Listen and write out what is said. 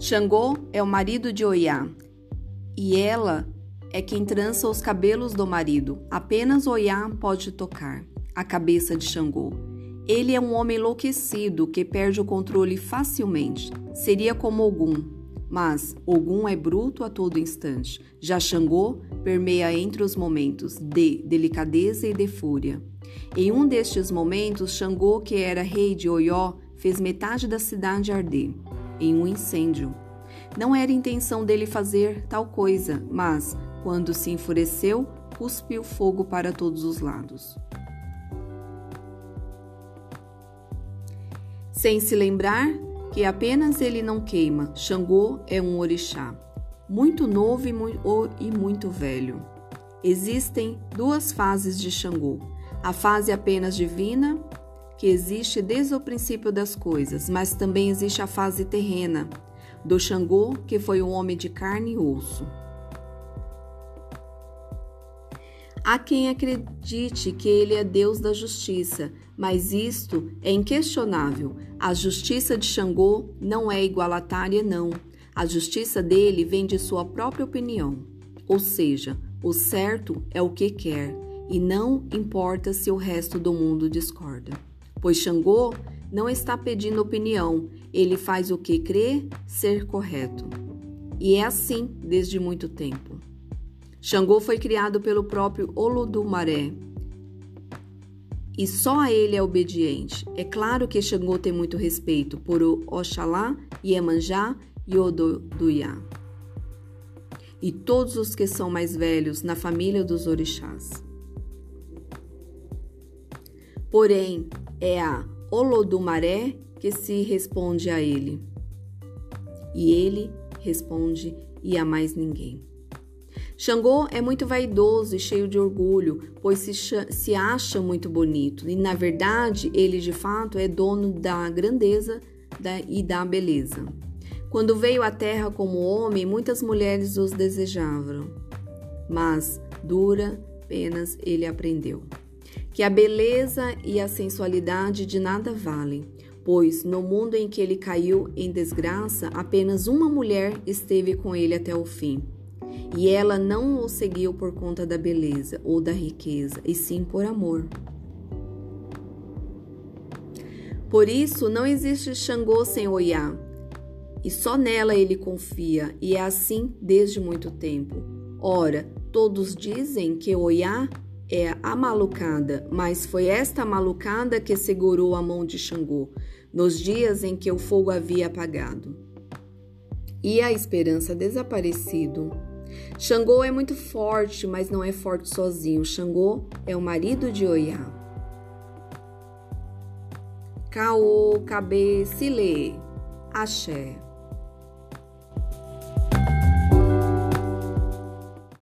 Xangô é o marido de Oiá, e ela é quem trança os cabelos do marido. Apenas Oiá pode tocar a cabeça de Xangô. Ele é um homem enlouquecido que perde o controle facilmente. Seria como Ogum, mas Ogum é bruto a todo instante. Já Xangô permeia entre os momentos de delicadeza e de fúria. Em um destes momentos, Xangô, que era rei de Oió, fez metade da cidade arder em um incêndio. Não era intenção dele fazer tal coisa, mas, quando se enfureceu, cuspiu fogo para todos os lados. Sem se lembrar que apenas ele não queima, Xangô é um orixá, muito novo e muito velho. Existem duas fases de Xangô: a fase apenas divina, que existe desde o princípio das coisas, mas também existe a fase terrena, do Xangô, que foi um homem de carne e osso. Há quem acredite que ele é Deus da justiça, mas isto é inquestionável. A justiça de Xangô não é igualitária, não. A justiça dele vem de sua própria opinião. Ou seja, o certo é o que quer, e não importa se o resto do mundo discorda. Pois Xangô não está pedindo opinião, ele faz o que crê ser correto. E é assim desde muito tempo. Xangô foi criado pelo próprio Olodumaré. E só a ele é obediente. É claro que Xangô tem muito respeito por Oxalá, Iemanjá e Ododuiá. E todos os que são mais velhos na família dos orixás. Porém, é a Olodumaré que se responde a ele. E ele responde e a mais ninguém. Xangô é muito vaidoso e cheio de orgulho, pois se, se acha muito bonito, e na verdade ele de fato é dono da grandeza da, e da beleza. Quando veio à terra como homem, muitas mulheres os desejavam, mas dura penas ele aprendeu que a beleza e a sensualidade de nada valem, pois no mundo em que ele caiu em desgraça, apenas uma mulher esteve com ele até o fim. E ela não o seguiu por conta da beleza ou da riqueza, e sim por amor. Por isso, não existe Xangô sem Oiá, e só nela ele confia, e é assim desde muito tempo. Ora, todos dizem que Oiá é a malucada, mas foi esta malucada que segurou a mão de Xangô nos dias em que o fogo havia apagado. E a esperança desaparecido. Xangô é muito forte, mas não é forte sozinho. Xangô é o marido de Oiá. Caô, Cabê, Sile, Axé.